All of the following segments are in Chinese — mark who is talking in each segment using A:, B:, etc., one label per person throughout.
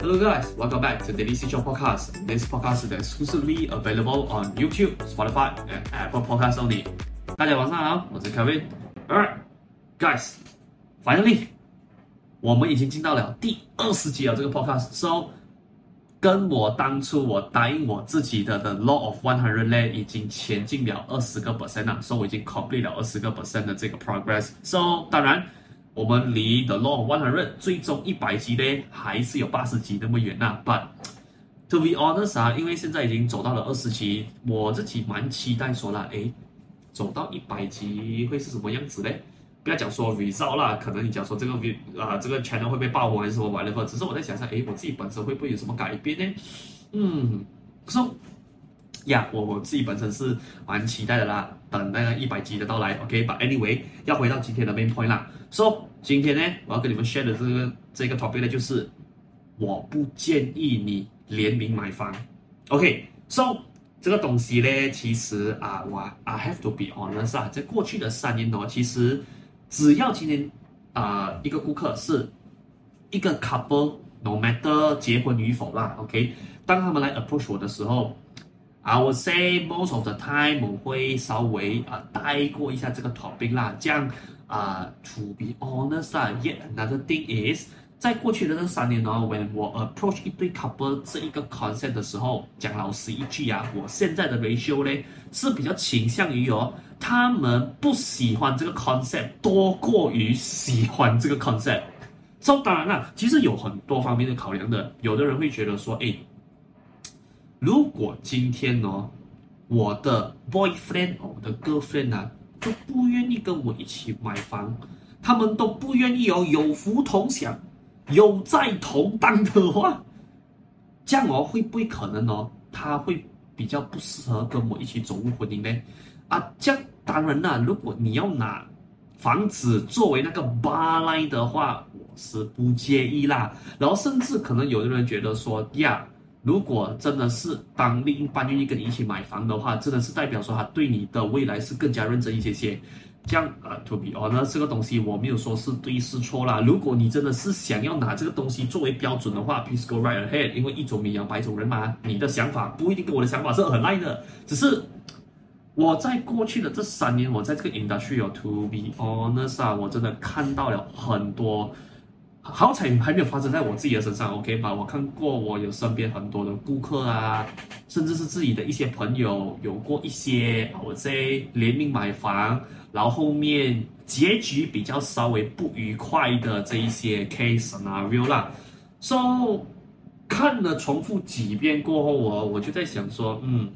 A: Hello guys, welcome back to Daily City Podcast. This podcast is exclusively available on YouTube, Spotify, and Apple Podcasts only. 大家晚上好，我是 Kevin。Alright, guys, finally，我们已经进到了第二十集了。这个 podcast so 跟我当初我答应我自己的的 Law of One Hundred 呢，已经前进了二十个 percent 了，所以我已经 complete 了二十个 percent 的这个 progress。So 当然。我们离 The Law of One Hundred 最终一百级呢，还是有八十级那么远呐、啊。But to be honest 啊，因为现在已经走到了二十级，我自己蛮期待说了，诶，走到一百级会是什么样子呢？不要讲说 result 啦，可能你讲说这个 v 啊这个 channel 会被爆红还是什么 whatever，只是我在想一下，诶，我自己本身会不会有什么改变呢？嗯，so 呀，我我自己本身是蛮期待的啦，等那个一百集的到来。OK，but、anyway，要回到今天的 main point 啦。So 今天呢，我要跟你们 share 的这个这个 topic 呢，就是我不建议你联名买房。OK，so 这个东西呢，其实啊，我 I have to be honest 啊，在过去的三年哦，其实只要今天啊一个顾客是一个 couple，no matter 结婚与否啦，OK，当他们来 approach 我的时候。I would say most of the time 我会稍微啊带过一下这个 topic 啦，这样啊、to be honest 啊，yet another thing is 在过去的这三年呢，when 我 approach 一对 couple 这一个 concept 的时候，讲老实一句啊，我现在的 ratio 呢是比较倾向于哦，他们不喜欢这个 concept 多过于喜欢这个 concept。So 当然啦，其实有很多方面的考量的，有的人会觉得说，诶。如果今天哦，我的 boyfriend 哦，我的 girlfriend 啊，都不愿意跟我一起买房，他们都不愿意哦，有福同享，有债同当的话，这样哦，会不会可能哦，他会比较不适合跟我一起走入婚姻呢？啊，这样当然啦，如果你要拿房子作为那个 bar line 的话，我是不介意啦。然后甚至可能有的人觉得说呀。如果真的是当另一半愿意跟你一起买房的话，真的是代表说他对你的未来是更加认真一些些。这样啊，to be honest，这个东西我没有说是对是错啦。如果你真的是想要拿这个东西作为标准的话，please go right ahead。因为一种米养百种人嘛，你的想法不一定跟我的想法是很 like 的。只是我在过去的这三年，我在这个 industry 有 to be honest 啊，我真的看到了很多。好彩还没有发生在我自己的身上，OK 吧？我看过，我有身边很多的顾客啊，甚至是自己的一些朋友，有过一些我在联名买房，然后后面结局比较稍微不愉快的这一些 case scenario 啦。So 看了重复几遍过后，我我就在想说，嗯。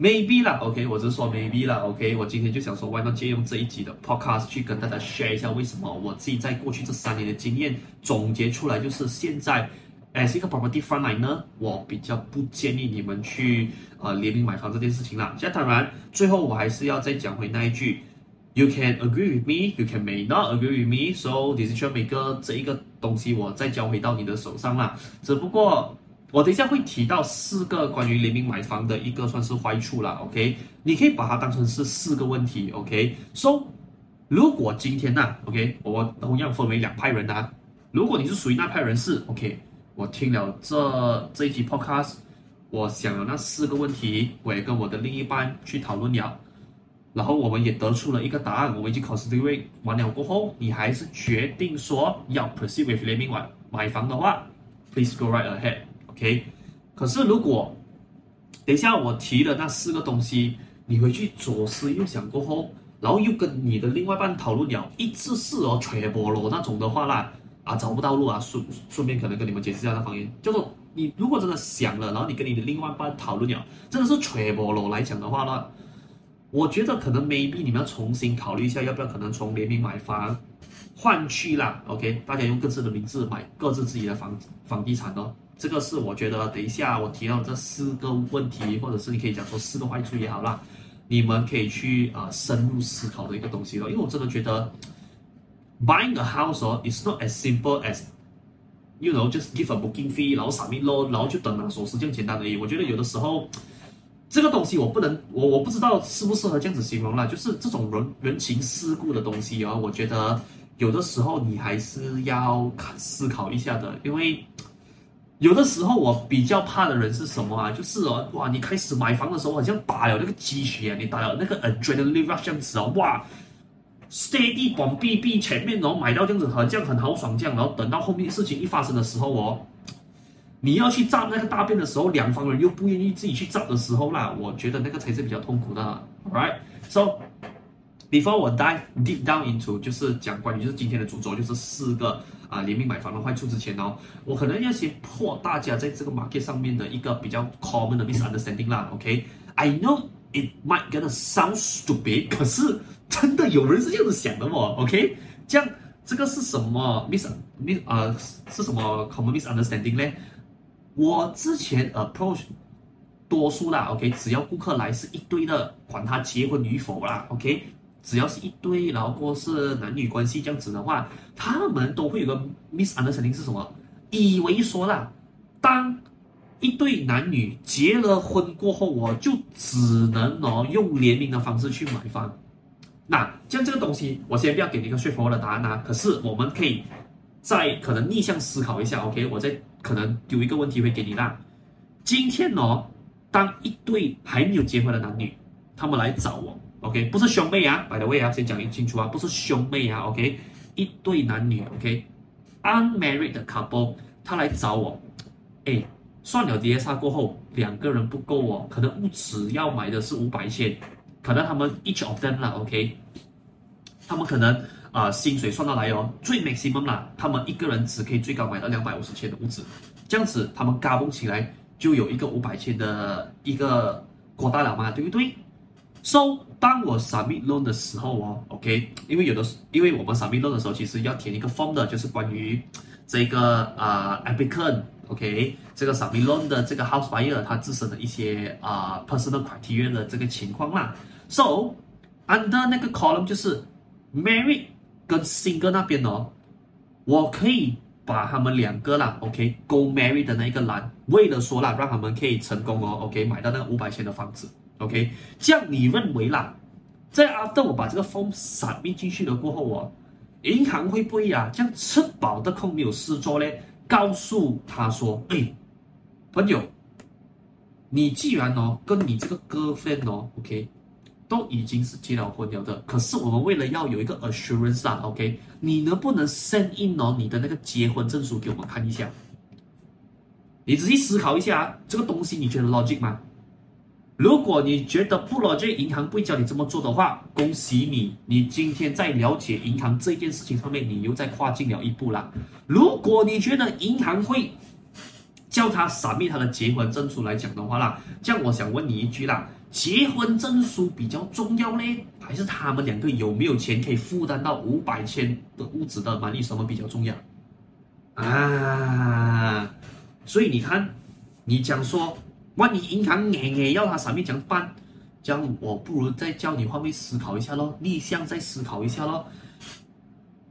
A: Maybe 啦，OK，我只是说 Maybe 啦，OK，我今天就想说，Why not 借用这一集的 Podcast 去跟大家 share 一下，为什么我自己在过去这三年的经验总结出来，就是现在，as 一个 property frontline 呢，我比较不建议你们去呃联名买房这件事情啦。现在当然，最后我还是要再讲回那一句，You can agree with me，You can may not agree with me，so decision maker 这一个东西我再交回到你的手上啦。只不过。我等一下会提到四个关于联名买房的一个算是坏处啦，OK？你可以把它当成是四个问题，OK？So，如果今天呐、，OK，我同样分为两派人啊。如果你是属于那派人士，OK？我听了这这一集 Podcast，我想了那四个问题，我也跟我的另一半去讨论了，然后我们也得出了一个答案。我们已经 consider 完了过后，你还是决定说要 proceed with 联名买买房的话，Please go right ahead。OK，可是如果等一下我提了那四个东西，你回去左思右想过后，然后又跟你的另外一半讨论了，一直是哦吹波罗那种的话啦，啊找不到路啊，顺顺便可能跟你们解释一下那方言，叫做你如果真的想了，然后你跟你的另外一半讨论了，真的是吹波罗来讲的话呢，我觉得可能 maybe 你们要重新考虑一下，要不要可能从联名买房换去啦，OK，大家用各自的名字买各自自己的房房地产哦。这个是我觉得，等一下我提到这四个问题，或者是你可以讲说四个坏处也好啦，你们可以去啊、呃、深入思考的一个东西了。因为我真的觉得，buying a house 哦，is not as simple as you know just give a booking fee，然后 submit loan，然后就等拿锁匙这样简单而已。我觉得有的时候，这个东西我不能，我我不知道适不适合这样子形容啦。就是这种人人情世故的东西哦，我觉得有的时候你还是要思考一下的，因为。有的时候我比较怕的人是什么啊？就是哦，哇，你开始买房的时候好像打了那个鸡血啊，你打了那个 adrenaline rush 这样子哦，哇，steady 往 B B 前面然后买到这样子，好像很豪爽这样，然后等到后面事情一发生的时候哦，你要去站那个大便的时候，两方人又不愿意自己去站的时候啦，我觉得那个才是比较痛苦的，right？So before 我 dive deep down into 就是讲关于就是今天的主轴就是四个。啊，联名买房的坏处之前哦，我可能要先破大家在这个 market 上面的一个比较 common 的 misunderstanding 啦。OK，I know it might gonna sound stupid，可是真的有人是这样子想的哦。OK，这样这个是什么 mis mis 呃是什么 common misunderstanding 呢？我之前 approach 多数啦，OK，只要顾客来是一堆的，管他结婚与否啦，OK。只要是一对，然后或是男女关系这样子的话，他们都会有个 misunderstanding 是什么？以为说啦，当一对男女结了婚过后，我就只能哦用联名的方式去买房。那像这个东西，我先不要给你一个 straightforward 的答案啊。可是我们可以再可能逆向思考一下，OK？我再可能丢一个问题会给你啦。今天哦，当一对还没有结婚的男女，他们来找我。OK，不是兄妹啊，by the way 啊，先讲清楚啊，不是兄妹啊，OK，一对男女，OK，unmarried、couple，他来找我，哎，算了，DSR 过后两个人不够哦，可能屋子要买的是五百千，可能他们 each of them 啦，OK，他们可能啊、呃、薪水算到来哦，最 maximum 啦，他们一个人只可以最高买到两百五十千的屋子，这样子他们加工起来就有一个五百千的一个扩大了嘛，对不对？？So，当我 submit loan 的时候哦，OK，因为有的，因为我们 submit loan 的时候，其实要填一个 form 的，就是关于这个啊、uh, applicant，OK，、okay? 这个 submit loan 的这个 house buyer 他自身的一些啊、personal criteria 的这个情况啦。So，under 那个 column 就是 married 跟 single 那边哦，我可以把他们两个啦，OK，go、okay? married 的那个栏，为了说啦，让他们可以成功哦，OK，买到那个五百千的房子。OK，这样你认为啦，在 after 我把这个 form submit 进去了过后哦，银行会不会、啊？这样吃饱的空没有事做嘞？告诉他说，哎，朋友，你既然哦跟你这个 girlfriend 哦，OK，都已经是结了婚了的，可是我们为了要有一个 assurance 啊，OK，你能不能 send in 哦你的那个结婚证书给我们看一下？你仔细思考一下，这个东西你觉得 logic 吗？如果你觉得不了解银行不会教你这么做的话，恭喜你，你今天在了解银行这件事情上面，你又在跨进了一步啦。如果你觉得银行会叫他 submit 他的结婚证书来讲的话啦，这样我想问你一句啦，结婚证书比较重要呢，还是他们两个有没有钱可以负担到五百千的物质的买力什么比较重要啊？所以你看，你讲说。万一银行硬硬要他上面怎么办？这样我不如再叫你换位思考一下咯，逆向再思考一下咯。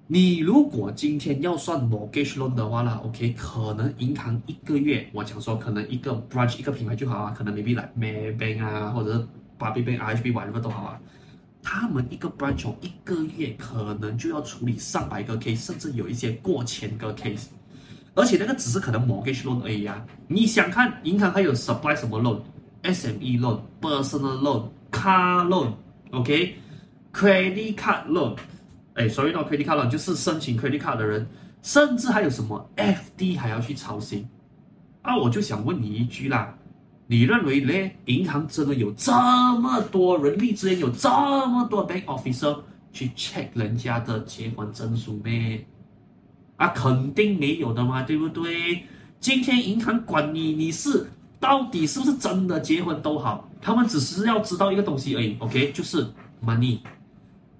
A: 你如果今天要算 mortgage loan 的话啦，OK，可能银行一个月，我讲说可能一个 branch 一个品牌就好啊，可能 maybe 来 Maybank 啊，或者是 Bobby Bank、RHB whatever 都好啊。他们一个 branch 一个月可能就要处理上百个 case，甚至有一些过千个 case。而且那个只是可能 mortgage loan 而已啊！你想看银行还有 supply 什么 loan，SME loan、personal loan、car loan，OK，credit card loan，哎，sorry not credit card loan 就是申请 credit card 的人，甚至还有什么 FD 还要去操心啊！我就想问你一句啦，你认为呢？银行真的有这么多人力资源，有这么多 bank officer 去 check 人家的结婚证书咩？啊，肯定没有的嘛，对不对？今天银行管你，你是到底是不是真的结婚都好，他们只是要知道一个东西而已，OK，就是 money。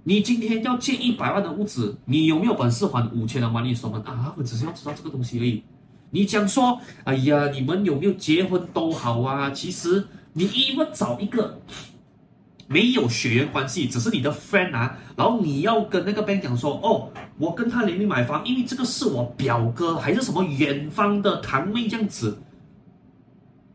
A: 你今天要借一百万的屋子，你有没有本事还五千的 money？什么啊？他们只是要知道这个东西而已。你讲说，哎呀，你们有没有结婚都好啊？其实你一问找一个。没有血缘关系，只是你的 friend 啊，然后你要跟那个 bank 讲说，哦，我跟他联名买房，因为这个是我表哥还是什么远方的堂妹这样子，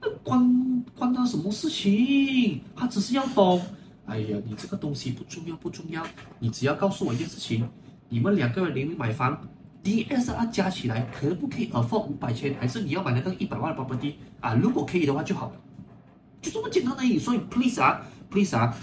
A: 那关关他什么事情？他只是要懂，哎呀，你这个东西不重要不重要，你只要告诉我一件事情，你们两个人联名买房，DSR 加起来可不可以 afford 五百千，还是你要买那个一百万的 property 啊？如果可以的话就好了，就这么简单而已。所以 please 啊，please 啊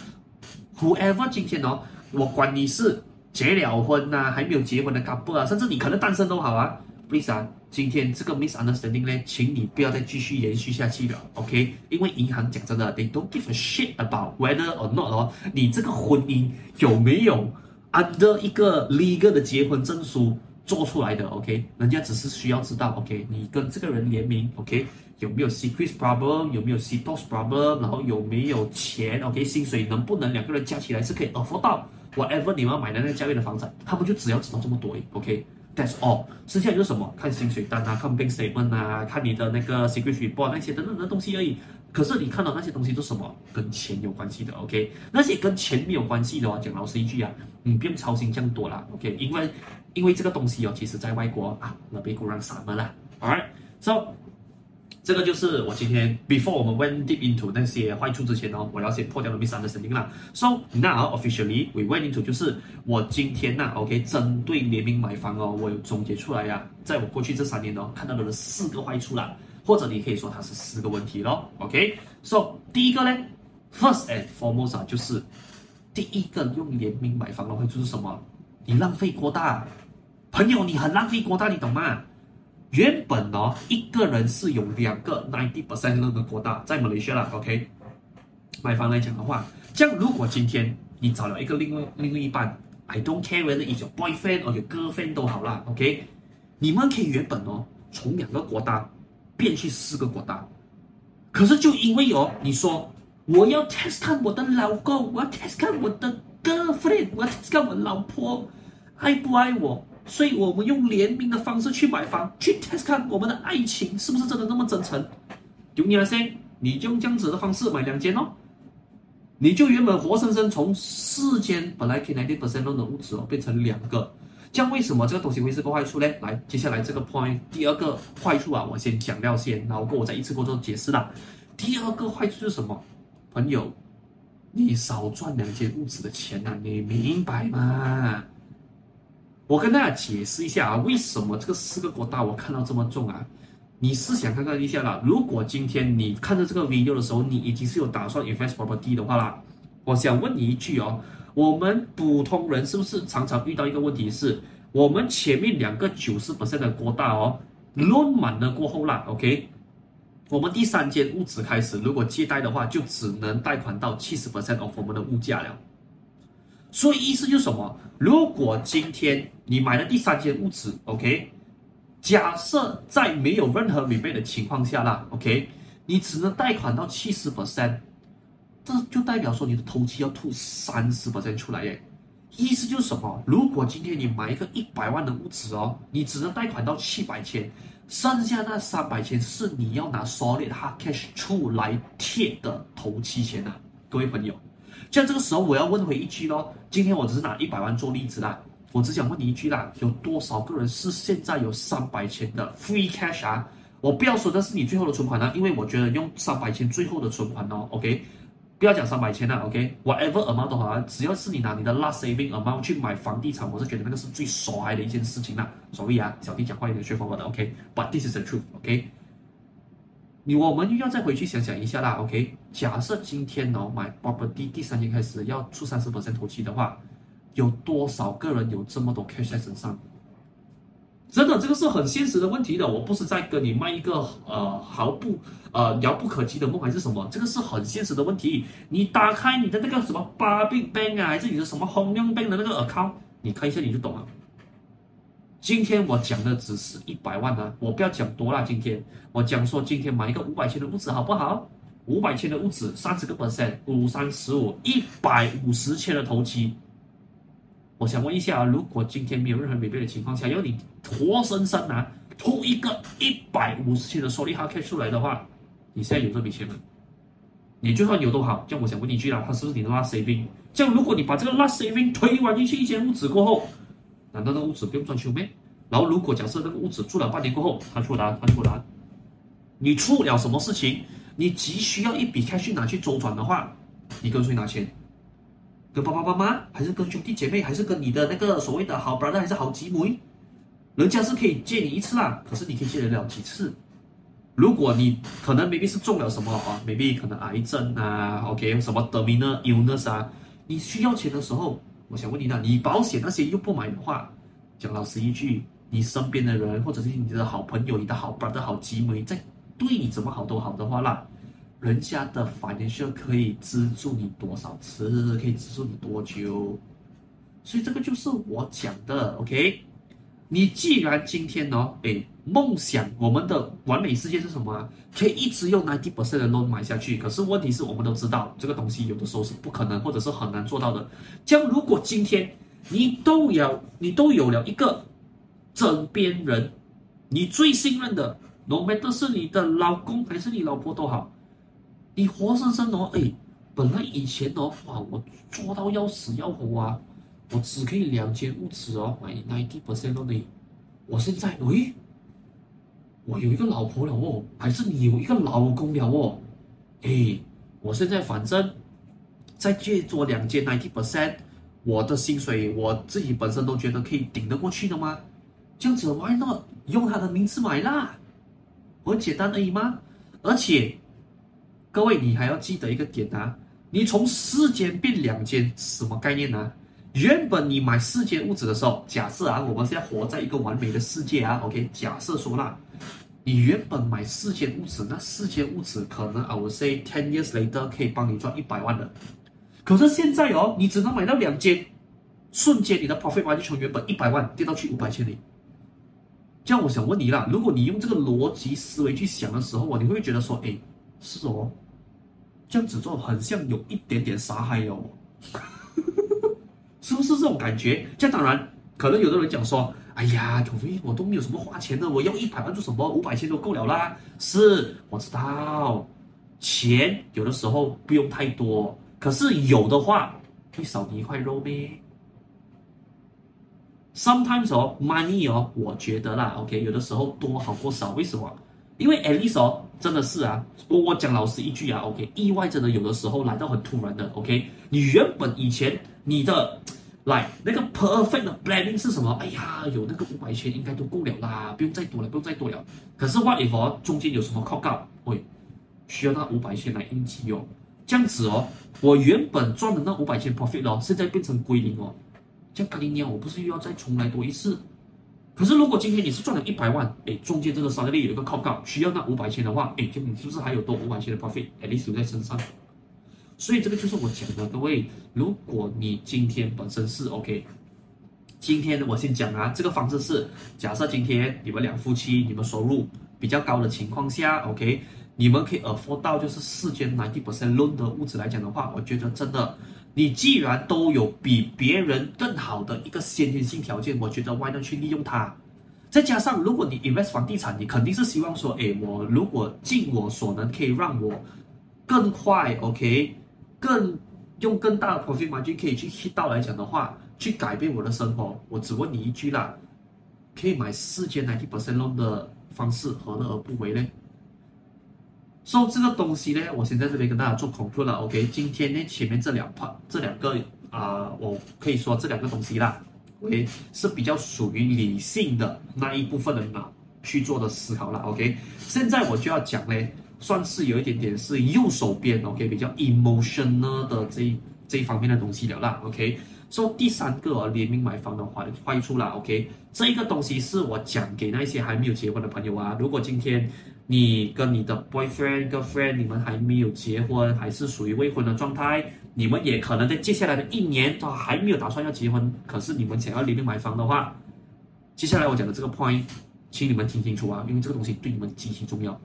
A: ，whoever 今天哦，我管你是结了婚呐、啊，还没有结婚的 couple 啊，甚至你可能单身都好啊，please 啊，今天这个 misunderstanding 呢，请你不要再继续延续下去了，OK？因为银行讲真的，they don't give a shit about whether or not 哦，你这个婚姻有没有 under 一个 legal 的结婚证书？做出来的，OK，人家只是需要知道，OK，你跟这个人联名，OK，有没有 secret problem，有没有 CITOS problem，然后有没有钱，OK，薪水能不能两个人加起来是可以 afford 到 whatever 你们要买的那个价位的房产，他们就只要知道这么多，OK，That's all，剩下就是什么，看薪水单啊，看 bank statement 啊，看你的那个 secret report 那些等等的东西而已。可是你看到那些东西都什么？跟钱有关系的，OK，那些跟钱没有关系的话，讲老实一句啊，你不用操心这样多啦，OK，因为。因为这个东西哦，其实在外国啊，那边固然什么了，Alright，so 这个就是我今天 before 我们 went deep into 那些坏处之前哦，我要先破掉了 misunderstanding 啦。So now officially we went into 就是我今天呐，OK，针对联名买房哦，我有总结出来呀，在我过去这三年哦，看到的四个坏处啦，或者你可以说它是四个问题咯，OK，So 第一个呢，first and foremost 啊，就是第一个用联名买房的坏处是什么？你浪费过大，朋友，你很浪费过大，你懂吗？原本哦，一个人是有两个 ninety percent 那个过大，在马来西亚，OK。买房来讲的话，这样如果今天你找了一个另外另外一半，I don't care whether it's your boyfriend or your girlfriend 都好啦，OK。你们可以原本哦，从两个国大变去四个国大，可是就因为哦，你说我要 test 看我的老公，我要 test 看我的 girlfriend，我要 test 看我老婆。爱不爱我？所以我们用联名的方式去买房，去 test 看我们的爱情是不是真的那么真诚。就你来说，你就用这样子的方式买两间哦，你就原本活生生从四间本来可以90%的屋子哦，变成两个。这样为什么这个东西会是个坏处呢？来，接下来这个 point 第二个坏处啊，我先讲掉先，然后过我再一次过做解释啦。第二个坏处是什么？朋友，你少赚两间屋子的钱啊，你明白吗？我跟大家解释一下啊，为什么这个四个国大我看到这么重啊？你试想看看一下啦，如果今天你看着这个 video 的时候，你已经是有打算 invest property 的话啦，我想问你一句哦，我们普通人是不是常常遇到一个问题是，我们前面两个九十 percent 的国大哦弄满了过后啦，OK，我们第三间屋子开始，如果借贷的话，就只能贷款到七十 percent of 我们的物价了。所以意思就是什么？如果今天你买了第三间屋子，OK，假设在没有任何免费的情况下啦，OK，你只能贷款到七十 percent，这就代表说你的头期要吐三十 percent 出来耶。意思就是什么？如果今天你买一个一百万的屋子哦，你只能贷款到七百千，剩下那三百千是你要拿 solid hard cash 出来贴的头期钱啊，各位朋友。像这个时候，我要问回一句咯，今天我只是拿一百万做例子啦，我只想问你一句啦，有多少个人是现在有三百千的 free cash 啊？我不要说这是你最后的存款啊，因为我觉得用三百千最后的存款哦，OK，不要讲三百千啦，OK，whatever amount 都好啊，只要是你拿你的 last saving amount 去买房地产，我是觉得那个是最衰的一件事情啦。所以啊，小弟讲话有点缺乏我的，OK，but this is the truth，OK。你我们又要再回去想想一下啦，OK？假设今天哦买 property 第三天开始要出三十 percent 头期的话，有多少个人有这么多 cash 在身上？真的，这个是很现实的问题的。我不是在跟你卖一个呃毫不呃遥不可及的梦还是什么，这个是很现实的问题。你打开你的那个什么 Public Bank 啊，还是你的什么 Home Loan Bank 的那个 account，你看一下你就懂了。今天我讲的只是一百万啊，我不要讲多了。今天我讲说，今天买一个五百千的屋子好不好？五百千的屋子，三十个 percent，五三十五，一百五十千的头期。我想问一下，如果今天没有任何违背的情况下，要你活生生啊吐一个一百五十千的收利哈 cash 出来的话，你现在有这笔钱吗？你就算有都好，这样我想问你一句啦，它是不是你的 last saving？这样如果你把这个 last saving 推完进去一间屋子过后，难道那个屋子不用装修咩？然后如果假设那个屋子住了半年过后，他出来，他出来，你出了什么事情，你急需要一笔开去拿去周转的话，你跟谁拿钱？跟爸爸妈妈，还是跟兄弟姐妹，还是跟你的那个所谓的好 brother，还是好姊妹？人家是可以借你一次啦，可是你可以借得了几次？如果你可能 maybe 是中了什么啊，maybe 可能癌症啊，OK，什么 terminal illness 啊，你需要钱的时候，我想问你呢，你保险那些又不买的话，讲老实一句，你身边的人或者是你的好朋友、你的好 brother、好姐妹，在对你怎么好都好的话啦，人家的 financial 可以资助你多少次，可以资助你多久，所以这个就是我讲的，OK。你既然今天呢，诶，梦想我们的完美世界是什么？可以一直用90%的 loan 买下去。可是问题是我们都知道，这个东西有的时候是不可能，或者是很难做到的。将如果今天你都有，你都有了一个枕边人，你最信任的，no matter 是你的老公还是你老婆都好，你活生生哦，诶，本来以前哦，哇，我做到要死要活啊。我只可以两间屋子哦，买 ninety percent 的你。我现在，喂，我有一个老婆了哦，还是你有一个老公了哦？哎，我现在反正再借做两间 ninety percent，我的薪水我自己本身都觉得可以顶得过去的吗？这样子 why not 用他的名字买啦？很简单而已吗？而且，各位你还要记得一个点啊，你从四间变两间，什么概念呢、啊？原本你买四间屋子的时候，假设啊，我们现在活在一个完美的世界啊，OK，假设说啦，你原本买四间屋子，那四间屋子可能 I would say ten years later 可以帮你赚一百万的，可是现在哦，你只能买到两间，瞬间你的 profit margin 就从原本一百万跌到去五百千里。这样我想问你啦，如果你用这个逻辑思维去想的时候啊，你会不会觉得说，哎，是哦，这样子做很像有一点点杀害哦。是不是这种感觉？这当然，可能有的人讲说：“哎呀，除非我都没有什么花钱的，我要一百万做什么？五百千都够了啦。”是，我知道，钱有的时候不用太多，可是有的话会少你一块肉呗。Sometimes 哦，money 哦，我觉得啦，OK，有的时候多好过少。为什么？因为 at least 哦，真的是啊，我我讲老实一句啊，OK，意外真的有的时候来到很突然的，OK，你原本以前你的。来，那个 perfect 的 planning 是什么？哎呀，有那个五百千应该都够了啦，不用再多了，不用再多了。可是 what if 中间有什么 cock up，会需要那五百千来应急哦。这样子哦，我原本赚的那五百千 profit 哦，现在变成归零哦。这样干你娘，我不是又要再重来多一次？可是如果今天你是赚了一百万，哎，中间这个 salary 有一个 cock up，需要那五百千的话，哎，就你是不是还有多五百千的 profit，at least 留在身上？所以这个就是我讲的，各位，如果你今天本身是 OK，今天我先讲啊，这个方式是假设今天你们两夫妻你们收入比较高的情况下，OK，你们可以 afford 到就是四间90%润的物质来讲的话，我觉得真的，你既然都有比别人更好的一个先天性条件，我觉得 why not 去利用它？再加上如果你 invest 房地产，你肯定是希望说，哎，我如果尽我所能可以让我更快，OK。更用更大的 profit margin 可以去 hit 到来讲的话，去改变我的生活。我只问你一句啦，可以买四间90% loan 的方式何乐而不为呢？所以这个东西呢，我先在这边跟大家做 conclude 了。OK，今天呢前面这两 part 这两个啊、呃，我可以说这两个东西啦，OK 是比较属于理性的那一部分的脑去做的思考了。OK，现在我就要讲呢。算是有一点点是右手边，OK，比较 emotional 的这这一方面的东西了啦，OK。说、so, 第三个联名买房的坏坏处啦，OK，这一个东西是我讲给那些还没有结婚的朋友啊。如果今天你跟你的 boyfriend、girlfriend 你们还没有结婚，还是属于未婚的状态，你们也可能在接下来的一年都还没有打算要结婚，可是你们想要联名买房的话，接下来我讲的这个 point，请你们听清楚啊，因为这个东西对你们极其重要。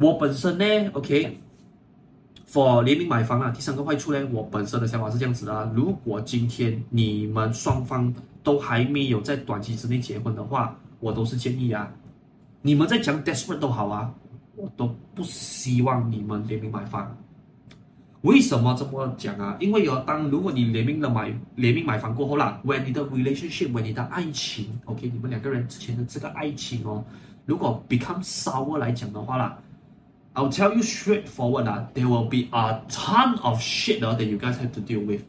A: 我本身呢，OK，for 联名买房啊，第三个坏处呢，我本身的想法是这样子的啊，如果今天你们双方都还没有在短期之内结婚的话，我都是建议啊，你们在讲 desperate 都好啊，我都不希望你们联名买房。为什么这么讲啊？因为有当如果你联名了买联名买房过后啦，when 你的 relationship，when 你的爱情，OK，你们两个人之前的这个爱情哦，如果 become sour 来讲的话啦。I'll tell you straightforward 啊，there will be a ton of shit that you guys have to deal with。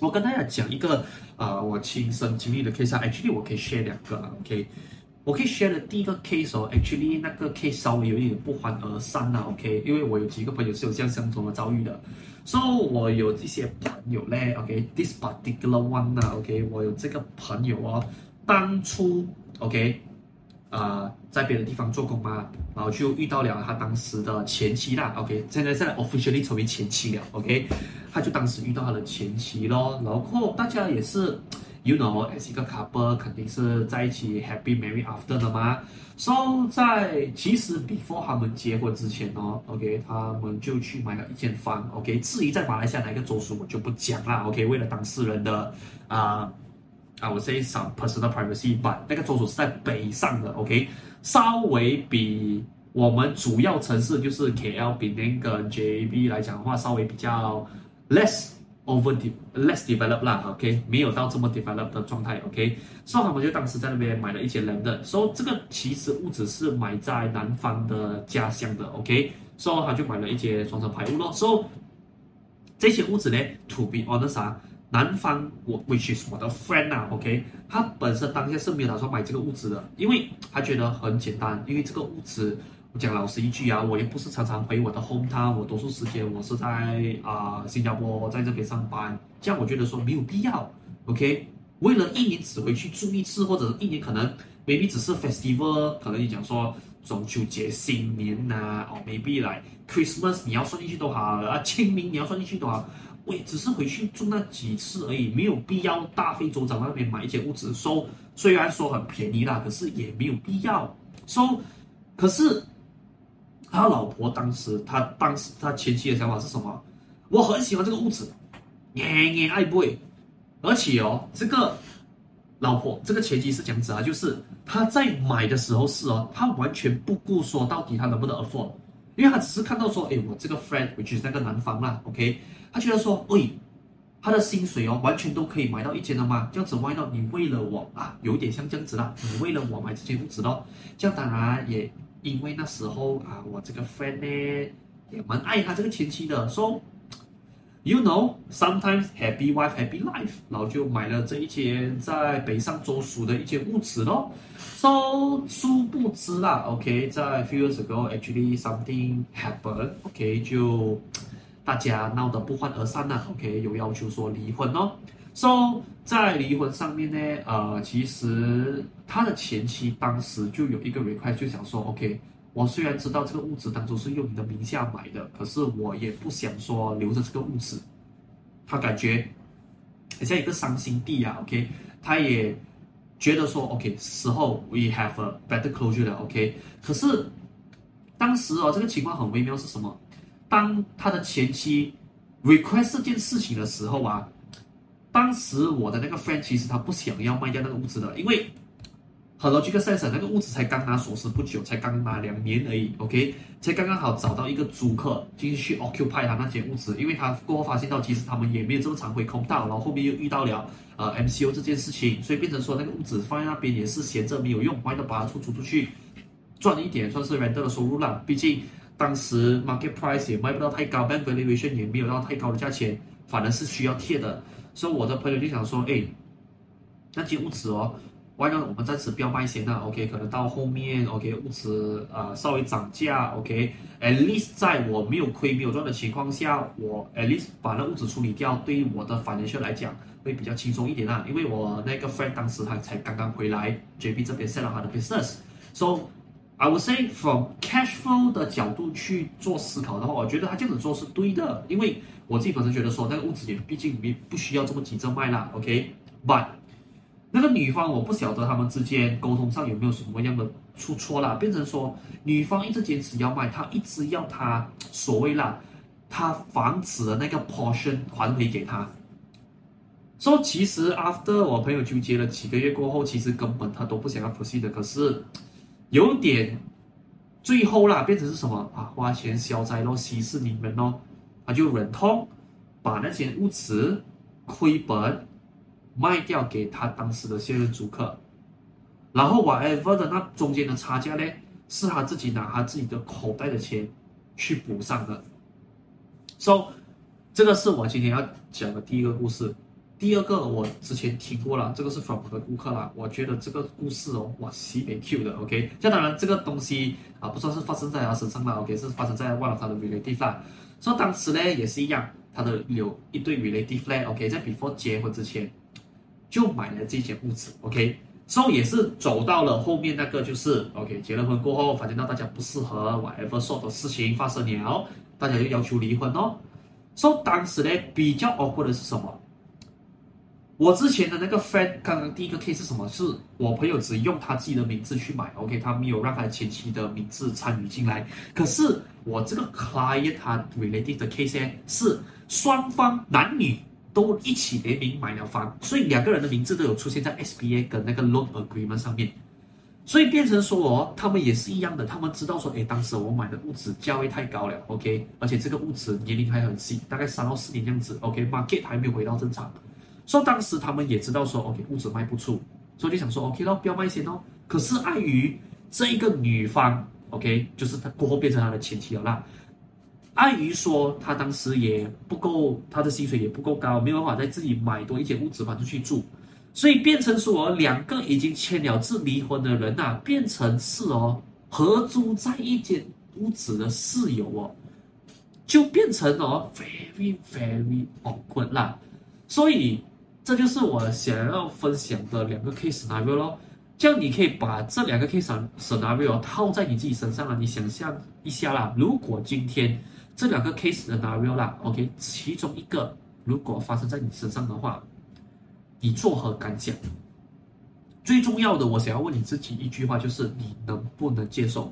A: 我跟大家讲一个啊、呃，我亲身经历的 case 啊，actually 我可以 share 两个，OK，我可以 share 的第一个 case 哦，actually 那个 case 稍微有一点不欢而散啦，OK，因为我有几个朋友是有这样相同的遭遇的，so 我有一些朋友咧，OK，this particular one 啊，OK，我有这个朋友哦，当初 OK。 呃，在别的地方做工嘛，然后就遇到了他当时的前妻啦。OK，现在现在 officially 成为前妻了。OK，他就当时遇到他的前妻咯。然后大家也是，you know，as 一个 couple 肯定是在一起 happy married after 的嘛。So 在其实 before 他们结婚之前哦，OK，他们就去买了一间房。OK，至于在马来西亚哪个州属我就不讲啦。OK，为了当事人的啊。呃啊，我 say some personal privacy，but 那个州属是在北上的，OK，稍微比我们主要城市就是 KL、Penang 跟 JB 来讲的话，稍微比较 less over de less developed 啦，OK，没有到这么 developed 的状态，OK，所以他们就当时在那边买了一间 land，所以这个其实屋子是买在男方的家乡的，OK，所以他就买了一间双层排屋咯，所以这些屋子呢，to be honest 啊。男方我 which is 我的 friend 啊，OK，他本身当下是没有打算买这个屋子的，因为他觉得很简单，因为这个屋子，我讲老实一句啊，我也不是常常回我的 hometown，我多数时间我是在啊、新加坡在这边上班，这样我觉得说没有必要，OK，为了一年只回去住一次，或者一年可能 maybe 只是 festival，可能你讲说中秋节、新年呐、啊，哦 maybe 来 Christmas 你要算进去都好啊，清明你要算进去都好。喂，只是回去住那几次而已，没有必要大费周章那边买一间屋子收。虽然说很便宜啦，可是也没有必要收。可是他老婆当时，他当时他前妻的想法是什么？我很喜欢这个屋子，年年爱不。而且哦，这个老婆这个前妻是这样子啊，就是他在买的时候是哦，他完全不顾说到底他能不能 afford，因为他只是看到说，诶，我这个 friend，which is 那个男方啦，OK。他觉得说，喂，他的薪水哦，完全都可以买到一间的嘛。这样子，why not？你为了我啊，有点像这样子啦。你为了我买这间屋子咯。这样当然也因为那时候啊，我这个 friend 呢也蛮爱他这个前妻的。So you know, sometimes happy wife, happy life。然后就买了这一间在北上州属的一间屋子咯。So 殊不知啦，OK，在 few years ago actually something happened。OK，就。大家闹得不欢而散了，OK，有要求说离婚哦。So 在离婚上面呢，呃，其实他的前妻当时就有一个 request，就想说，OK，我虽然知道这个物质当初是用你的名下买的，可是我也不想说留着这个物质。他感觉很像一个伤心地啊，OK，他也觉得说，OK，时候 we have a better closure 了，OK。可是当时哦，这个情况很微妙是什么？当他的前妻 request 这件事情的时候啊，当时我的那个 friend 其实他不想要卖掉那个屋子的，因为很多这个 sense 那个屋子才刚拿锁匙不久，才刚拿两年而已，OK，才刚刚好找到一个租客进去 occupy 他那间屋子，因为他过后发现到其实他们也没有这么常回空道，然后后面又遇到了呃 MCO 这件事情，所以变成说那个屋子放在那边也是闲着没有用，卖的把它出租出去赚一点算是 rent 的收入了，毕竟。当时 market price 也卖不到太高，bank valuation 也没有到太高的价钱，反而是需要贴的。所以我的朋友就想说，哎，那间屋子哦，万一我们暂时不要卖先啊，OK，可能到后面 OK 屋子啊、稍微涨价，OK，at least 在我没有亏没有赚的情况下，我 at least 把那屋子处理掉，对于我的 financial 来讲会比较轻松一点啊，因为我那个 friend 当时他才刚刚回来 JB 这边 set up 他的 business，so。I would say from cash flow 的角度去做思考的话，我觉得他这样子做是对的，因为我自己本身觉得说那个屋子也毕竟没不需要这么急着卖啦，OK？But 那个女方我不晓得他们之间沟通上有没有什么样的出错啦，变成说女方一直坚持要卖，她一直要他所谓啦，她房子的那个 portion 还回给他。说、so, 其实 after 我朋友纠结了几个月过后，其实根本他都不想要 proceed 的，可是。有点，最后啦，变成是什么啊？花钱消灾咯，息事宁人咯，他就忍痛把那些物资亏本卖掉给他当时的现任租客，然后 whatever 的那中间的差价呢，是他自己拿他自己的口袋的钱去补上的。So，这个是我今天要讲的第一个故事。第二个我之前听过了，这个是 from 我的顾客啦，我觉得这个故事哦，哇，西北 Q 的，OK，这当然这个东西啊，不算是发生在他身上了，OK，是发生在忘了他的 relative 啦。所以当时呢也是一样，他的有一对 relative 呢，OK，在 before 结婚之前就买了这间屋子，OK，所以也是走到了后面那个就是 OK，结了婚过后发现到大家不适合，whatever so 的事情发生了，大家就要求离婚哦。所以当时呢比较 awkward 的是什么？我之前的那个 friend，刚刚第一个 case 是什么？是我朋友只用他自己的名字去买，OK，他没有让他前妻的名字参与进来。可是我这个 client 他 related 的 case，是双方男女都一起联名买了房，所以两个人的名字都有出现在 SPA 跟那个 loan agreement 上面，所以变成说哦，他们也是一样的，他们知道说，诶，当时我买的物质价位太高了，OK，而且这个物质年龄还很细，大概三到四年这样子，OK，market 还没有回到正常。所以当时他们也知道说，OK，屋子卖不出，所以就想说，OK 咯，不要卖先哦。可是碍于这一个女方，OK，就是他过后变成他的前妻了啦。碍于说他当时也不够，他的薪水也不够高，没有办法再自己买多一间屋子搬出去住，所以变成说两个已经签了字离婚的人呐、啊，变成是哦合租在一间屋子的室友哦，就变成哦 very very awkward 啦，所以。这就是我想要分享的两个 case scenario 咯，这样你可以把这两个 case scenario 套在你自己身上了。你想象一下啦，如果今天这两个 case scenario 啦，OK，其中一个如果发生在你身上的话，你作何感想？最重要的，我想要问你自己一句话，就是你能不能接受？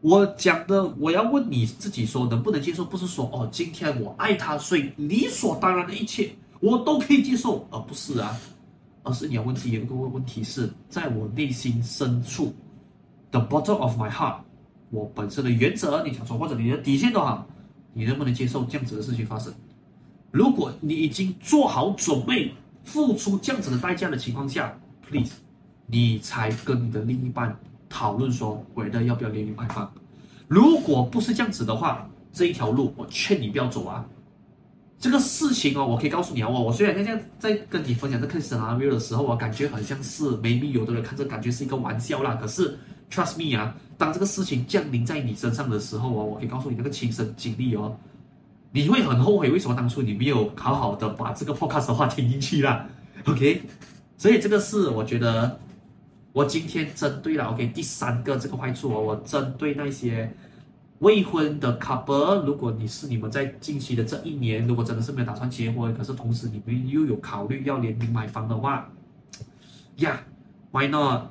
A: 我讲的，我要问你自己说能不能接受，不是说哦，今天我爱他，所以理所当然的一切。我都可以接受，而不是啊，而是你要问自己一个问题是，在我内心深处，the bottom of my heart，我本身的原则，你想说或者你的底线都好，你能不能接受这样子的事情发生？如果你已经做好准备，付出这样子的代价的情况下，please，你才跟你的另一半讨论说，回来要不要联名买房？如果不是这样子的话，这一条路我劝你不要走啊。这个事情哦，我可以告诉你啊，我我虽然现在在跟你分享这个 scenario 的时候，我感觉很像是 maybe 有的人看着感觉是一个玩笑啦。可是 trust me 啊，当这个事情降临在你身上的时候哦，我可以告诉你那个亲身经历哦，你会很后悔为什么当初你没有好好的把这个 podcast 的话听进去啦。OK，所以这个是我觉得我今天针对了 OK 第三个这个坏处哦，我针对那些。未婚的 couple，如果你是你们在近期的这一年，如果真的是没有打算结婚，可是同时你们又有考虑要联名买房的话，呀，yeah，why not？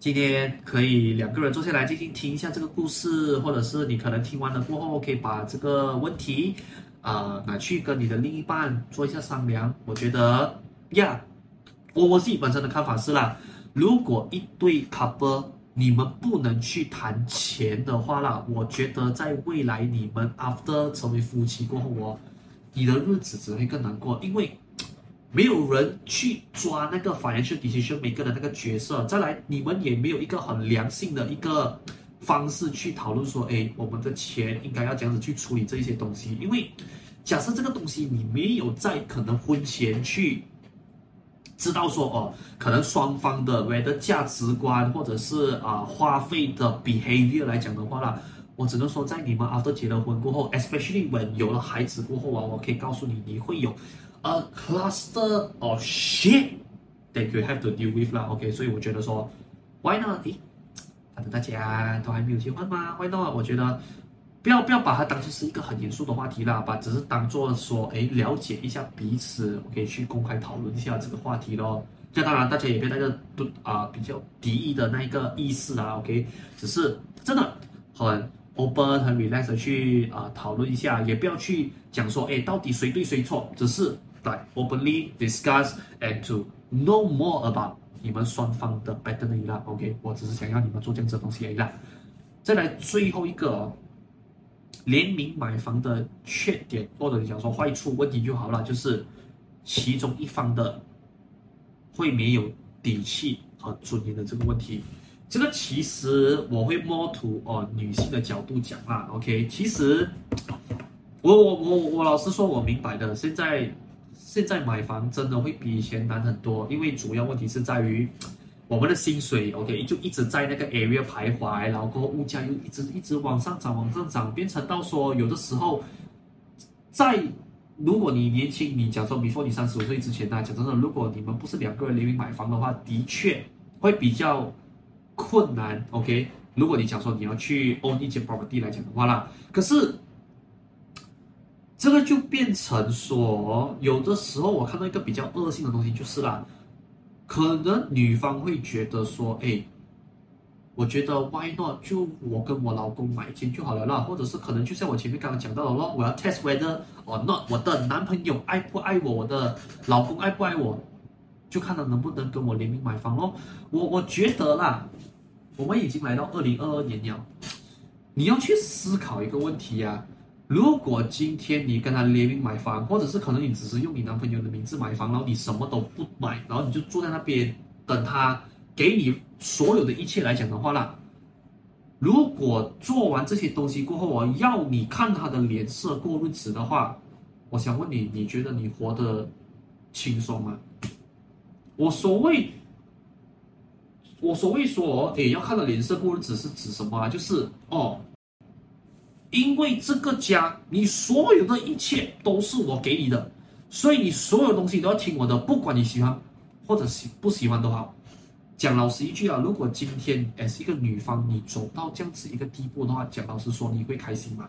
A: 今天可以两个人坐下来静静听一下这个故事，或者是你可能听完了过后，可以把这个问题啊、拿去跟你的另一半做一下商量。我觉得，呀，我我自己本身的看法是啦，如果一对 couple。你们不能去谈钱的话啦，我觉得在未来你们 after 成为夫妻过后哦，你的日子只会更难过，因为没有人去抓那个 financial decision maker 的那个角色。再来，你们也没有一个很良性的一个方式去讨论说，哎，我们的钱应该要这样子去处理这一些东西。因为假设这个东西你没有在可能婚前去。知道说哦，可能双方的为的价值观或者是啊、花费的 behavior 来讲的话啦，我只能说在你们 after 结了婚过后，especially when 有了孩子过后啊，我可以告诉你，你会有 a cluster of shit that you have to deal with 啦。OK，所以我觉得说，why not？诶，反正大家都还没有结婚嘛，why not？我觉得。不要不要把它当成是一个很严肃的话题啦，把只是当做说，哎，了解一下彼此，我可以去公开讨论一下这个话题咯。这当然，大家也别带着都啊比较敌意的那一个意思啊，OK，只是真的很 open 很 relax 的去啊讨论一下，也不要去讲说，哎，到底谁对谁错，只是来 openly discuss and to know more about 你们双方的 better 啦，OK，我只是想要你们做这样子的东西而已啦。再来最后一个哦。联名买房的缺点，或者你想说坏处、问题就好了，就是其中一方的会没有底气和尊严的这个问题。这个其实我会摸图哦女性的角度讲啦。OK，其实我我我我老实说，我明白的。现在现在买房真的会比以前难很多，因为主要问题是在于我们的薪水，OK，就一直在那个 area 徘徊，然后物价又一直一直往上涨，往上涨，变成到说有的时候，在如果你年轻，你讲说 before 你三十五岁之前呢，讲真的，如果你们不是两个人联名买房的话，的确会比较困难，OK。如果你讲说你要去 own 一间 property 来讲的话啦，可是。这个就变成说，有的时候我看到一个比较恶性的东西，就是啦，可能女方会觉得说，哎，我觉得 why not 就我跟我老公买一间就好了啦，或者是可能就像我前面刚刚讲到的咯，我要 test whether or not 我的男朋友爱不爱我，我的老公爱不爱我，就看他能不能跟我联名买房咯。我我觉得啦，我们已经来到二零二二年了，你要去思考一个问题呀、如果今天你跟他联名买房，或者是可能你只是用你男朋友的名字买房，然后你什么都不买，然后你就坐在那边等他给你所有的一切来讲的话啦，如果做完这些东西过后，我要你看他的脸色过日子的话，我想问你，你觉得你活得轻松吗？我所谓，我所谓说，诶，要看他脸色过日子是指什么啊？就是哦。因为这个家，你所有的一切都是我给你的，所以你所有东西都要听我的，不管你喜欢或者喜不喜欢都好。讲老实一句啊，如果今天诶是一个女方，你走到这样子一个地步的话，讲老实说，你会开心吗？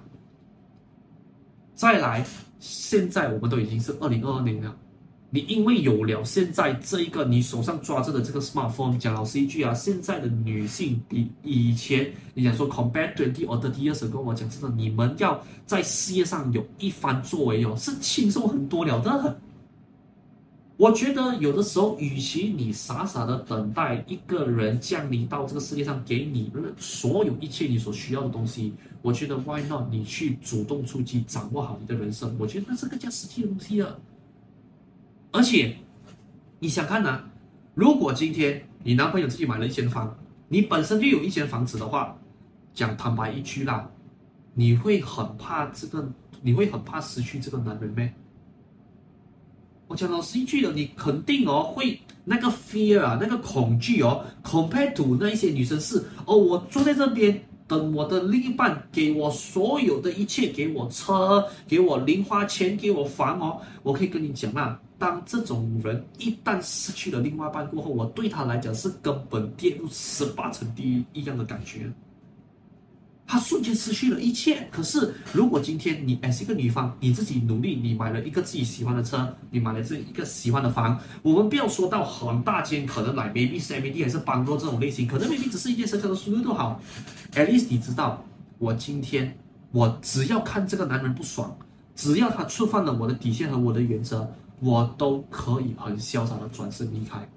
A: 再来，现在我们都已经是二零二二年了。你因为有了现在这一个你手上抓着的这个 smartphone，讲老实一句啊，现在的女性比以前，你想说 compare twenty or thirty years ago，跟我讲真的，你们要在事业上有一番作为哦，是轻松很多了的。我觉得有的时候，与其你傻傻的等待一个人降临到这个世界上给你所有一切你所需要的东西，我觉得 why not 你去主动出击，掌握好你的人生，我觉得那是更加实际的东西了。而且，你想看呢、啊？如果今天你男朋友自己买了一间房，你本身就有一间房子的话，讲坦白一句啦，你会很怕这个，你会很怕失去这个男人咩？我讲老实一句的，你肯定哦会那个 fear 啊，那个恐惧哦，compared to 那一些女生是哦，我坐在这边等我的另一半给我所有的一切，给我车，给我零花钱，给我房哦，我可以跟你讲啊。当这种人一旦失去了另外一半过后，我对他来讲是根本跌入十八层地狱一样的感觉。他瞬间失去了一切。可是，如果今天你是一个女方，你自己努力，你买了一个自己喜欢的车，你买了这一个喜欢的房，我们不要说到很大间，可能来 maybe CMD 还是邦多这种类型，可能 maybe 只是一间小小的书都好。At least 你知道，我今天我只要看这个男人不爽，只要他触犯了我的底线和我的原则。我都可以很潇洒的转身离开。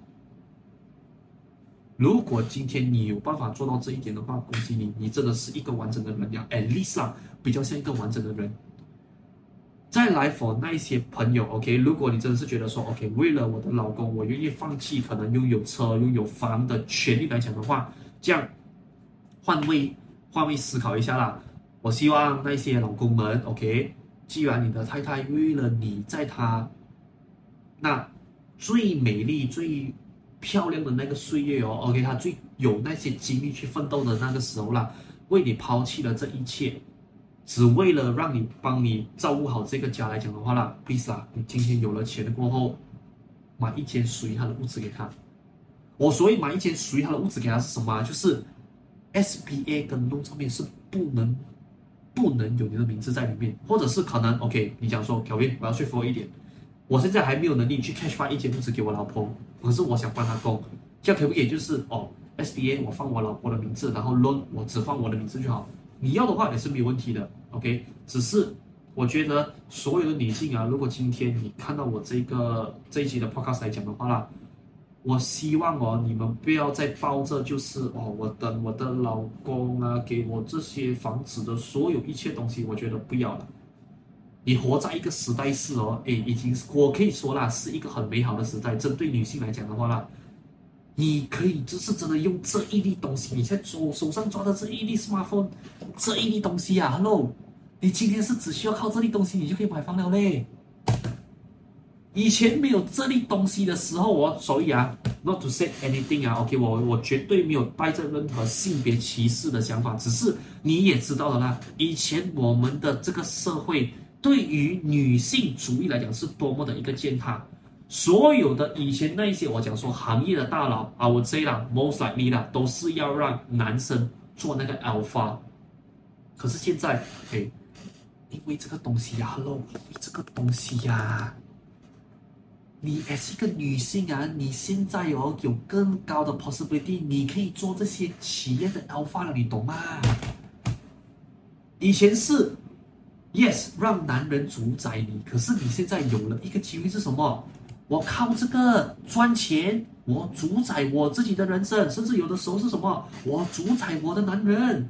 A: 如果今天你有办法做到这一点的话，恭喜你，你真的是一个完整的人呀，at least 啊，比较像一个完整的人。再来 for 那一些朋友，OK，如果你真的是觉得说，OK，为了我的老公，我愿意放弃可能拥有车、拥有房的权利来讲的话，这样换位换位思考一下啦。我希望那些老公们，OK，既然你的太太为了你，在她。那最美丽、最漂亮的那个岁月哦，OK，他最有那些精力去奋斗的那个时候啦，为你抛弃了这一切，只为了让你帮你照顾好这个家来讲的话啦，please 啦，你今天有了钱过后，买一间属于他的屋子给他。我所以买一间属于他的屋子给他是什么？就是 SPA 跟弄上面是不能不能有你的名字在里面，或者是可能 OK，你讲说小斌我要说服我一点。我现在还没有能力去 cash 发一间屋子给我老婆，可是我想帮她供，这样可不可以？就是哦，SBA 我放我老婆的名字，然后 loan 我只放我的名字就好。你要的话也是没有问题的，OK。只是我觉得所有的女性啊，如果今天你看到我这个这一集的 podcast 来讲的话啦，我希望哦，你们不要再抱着就是哦，我等我的老公啊给我这些房子的所有一切东西，我觉得不要了。你活在一个时代是哦，诶，已经是我可以说啦，是一个很美好的时代。针对女性来讲的话啦，你可以就是真的用这一粒东西，你在手手上抓的这一粒 smartphone，这一粒东西啊，Hello，你今天是只需要靠这粒东西，你就可以买房了嘞。以前没有这粒东西的时候，我所以啊，not to say anything 啊，OK，我我绝对没有带着任何性别歧视的想法，只是你也知道的啦，以前我们的这个社会对于女性主义来讲是多么的一个践踏，所有的以前那一些我讲说行业的大佬啊，我 say 啦，most likely 啦，都是要让男生做那个 alpha，可是现在，嘿，因为这个东西呀，hello，因为这个东西呀、你也是一个女性啊，你现在哦有更高的 possibility，你可以做这些企业的 alpha 了，你懂吗？以前是 yes 让男人主宰你，可是你现在有了一个机会是什么？我靠这个赚钱，我主宰我自己的人生，甚至有的时候是什么？我主宰我的男人。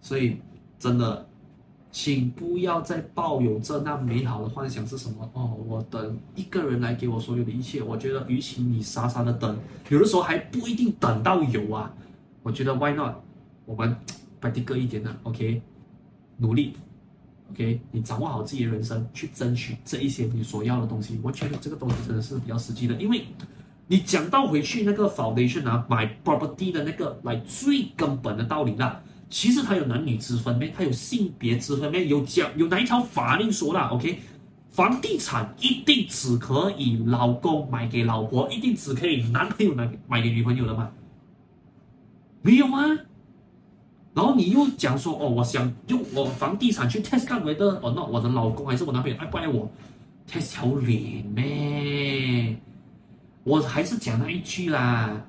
A: 所以真的。请不要再抱有这那美好的幻想是什么？哦，我等一个人来给我所有的一切。我觉得，与其你傻傻的等，有的时候还不一定等到有啊。我觉得，Why not？我们摆低个一点呢？OK，努力，OK，你掌握好自己的人生，去争取这一些你所要的东西。我觉得这个东西真的是比较实际的，因为你讲到回去那个 foundation 啊，买 property 的那个来最根本的道理啦。其实它有男女之分没？它有性别之分没？有讲有哪一条法令说了？OK，房地产一定只可以老公买给老婆，一定只可以男朋友买买给女朋友的吗？没有吗？然后你又讲说哦，我想用我房地产去 test 看我的哦，那我的老公还是我男朋友爱不爱我？test 条脸咩？我还是讲那一句啦。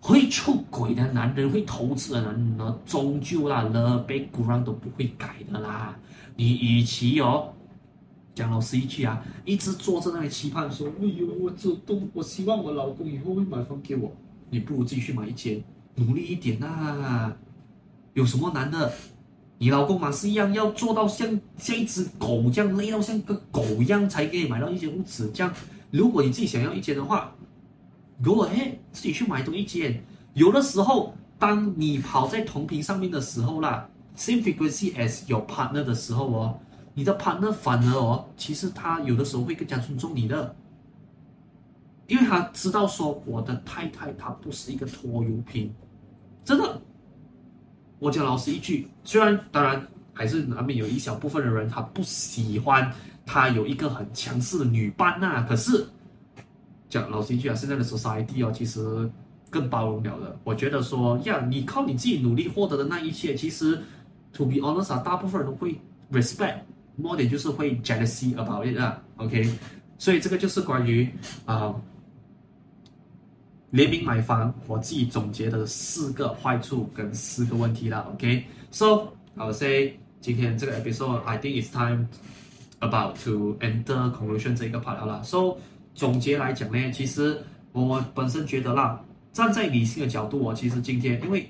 A: 会出轨的男人，会投资的男人呢，终究啦，the background 都不会改的啦。你与其哦，讲老实一句啊，一直坐在那里期盼说，哎呦，我主动，我希望我老公以后会买房给我，你不如自己去买一间，努力一点呐、啊。有什么难的？你老公嘛是一样，要做到像像一只狗这样，累到像个狗一样，才可以买到一间屋子。这样，如果你自己想要一间的话。Go ahead，自己去买多一间。有的时候，当你跑在同频上面的时候啦，same frequency as your partner 的时候哦，你的 partner 反而哦，其实他有的时候会更加尊重你的，因为他知道说我的太太她不是一个拖油瓶，真的。我讲老实一句，虽然当然还是难免有一小部分的人他不喜欢他有一个很强势的女伴呐、可是。讲老实一句啊，现在的 society 哦，其实更包容了的。我觉得说呀，你靠你自己努力获得的那一切，其实 to be honest 啊，大部分人都会 respect，more 的就是会 jealousy about it 啊。OK，所以这个就是关于啊、联名买房，我自己总结的四个坏处跟四个问题啦。OK，so I will say 今天这个 episode I think it's time about to enter conclusion 这一个 part 好了，so。总结来讲呢，其实我本身觉得啦，站在理性的角度，我其实今天因为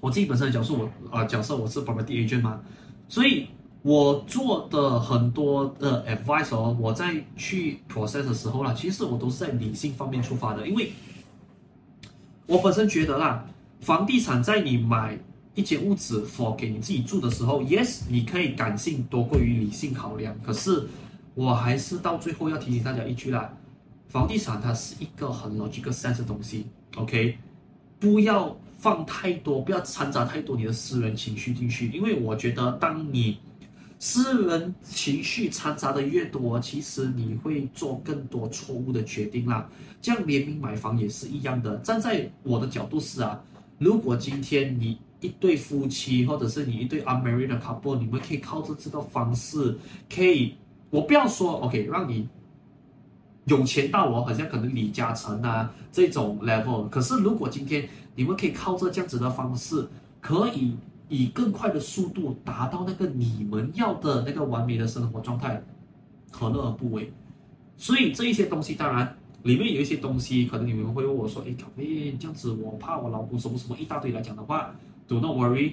A: 我自己本身的角色，我啊、呃、角色我是 property agent 嘛，所以我做的很多的 advice 哦，我在去 process 的时候啦，其实我都是在理性方面出发的，因为我本身觉得啦，房地产在你买一间屋子 for 给你自己住的时候，yes，你可以感性多过于理性考量，可是。我还是到最后要提醒大家一句啦，房地产它是一个很 logical sense 的东西，OK，不要放太多，不要掺杂太多你的私人情绪进去，因为我觉得当你私人情绪掺杂的越多，其实你会做更多错误的决定啦。这样联名买房也是一样的，站在我的角度是啊，如果今天你一对夫妻，或者是你一对 unmarried couple，你们可以靠着这个方式可以。我不要说 OK，让你有钱到我好像可能李嘉诚啊这种 level。可是如果今天你们可以靠着这样子的方式，可以以更快的速度达到那个你们要的那个完美的生活状态，何乐而不为？所以这一些东西，当然里面有一些东西，可能你们会问我说：“哎，可诶，这样子我怕我老公什么什么一大堆来讲的话，Do not worry。”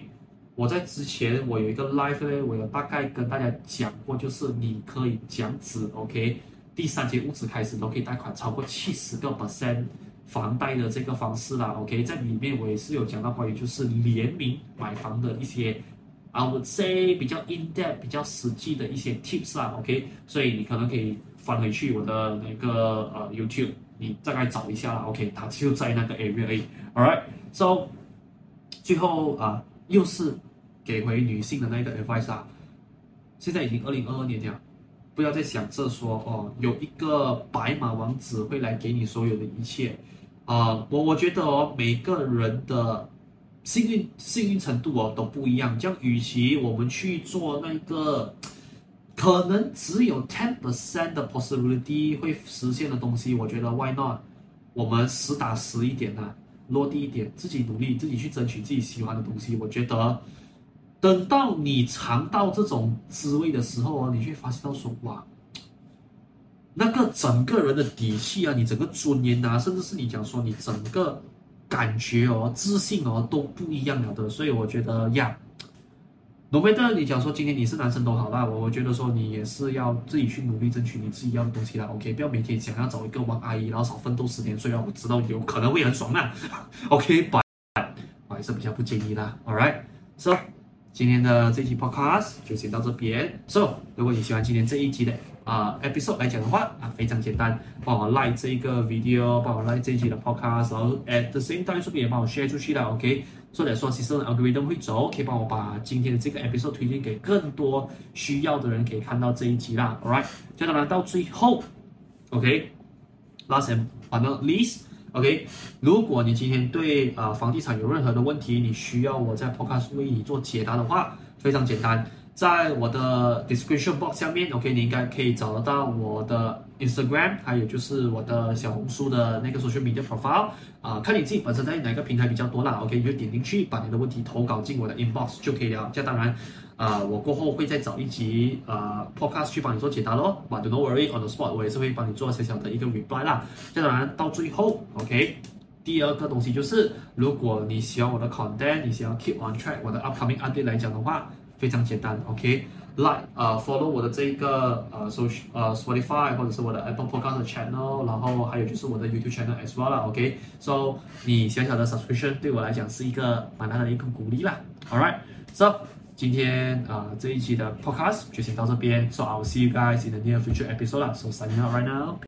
A: 我在之前我有一个 live 呢，我有大概跟大家讲过，就是你可以讲子，OK，第三间屋子开始都可以贷款超过七十个 percent 房贷的这个方式啦，OK，在里面我也是有讲到关于就是联名买房的一些 I would say 比较 in depth、比较实际的一些 tips 啊，OK，所以你可能可以翻回去我的那个呃 YouTube，你大概找一下啦，OK，它就在那个 area。all right，so 最后啊、又是给回女性的那个 advice 啊，现在已经二零二二年了，不要再想着说哦，有一个白马王子会来给你所有的一切，呃，我我觉得哦，每个人的。幸运幸运程度哦都不一样，这样与其我们去做那个可能只有 ten percent 的 possibility 会实现的东西，我觉得 why not？我们实打实一点啊，落地一点，自己努力，自己去争取自己喜欢的东西。我觉得等到你尝到这种滋味的时候哦，你会发现到说哇，那个整个人的底气啊，你整个尊严啊，甚至是你讲说你整个。感觉哦，自信哦都不一样了的，所以我觉得呀，no matter 你讲说今天你是男生都好啦，我我觉得说你也是要自己去努力争取你自己要的东西啦，OK，不要每天想要找一个王阿姨，然后少奋斗十年，虽然我知道有可能会很爽啦，OK，but 我还是比较不建议啦，All right，so 今天的这期 podcast 就先到这边，so 如果你喜欢今天这一集的。啊、，episode 来讲的话啊，非常简单，帮我 like 这个 video，帮我 like 这一集的 podcast，然后 at the same time 顺便也帮我 share 出去了，OK？所以说其实 algorithm 会走，可以帮我把今天的这个 episode 推荐给更多需要的人，可以看到这一集啦，All right？就当然到最后，OK？Last、okay? and but not least，OK？、如果你今天对啊、呃、房地产有任何的问题，你需要我在 podcast 为你做解答的话，非常简单。在我的 description box 下面，OK，你应该可以找得到我的 Instagram，还有就是我的小红书的那个 social media profile，啊、看你自己本身在哪个平台比较多啦，OK，你就点进去，把你的问题投稿进我的 inbox 就可以了。这当然，啊、我过后会再找一集啊、呃、podcast 去帮你做解答咯。But don't worry on the spot，我也是会帮你做小小的一个 reply 啦。这当然到最后，OK，第二个东西就是，如果你喜欢我的 content，你想要 keep on track 我的 upcoming update 来讲的话。非常简单，OK，like，呃，follow 我的这一个呃，social，呃，Spotify 或者是我的 Apple Podcast channel，然后还有就是我的 YouTube channel as well 啦，OK，so 你小小的 subscription 对我来讲是一个蛮大的一个鼓励啦 All right，So 今天啊、这一期的 podcast 就先到这边，so I'll see you guys in the near future episode 啦，so signing out right now。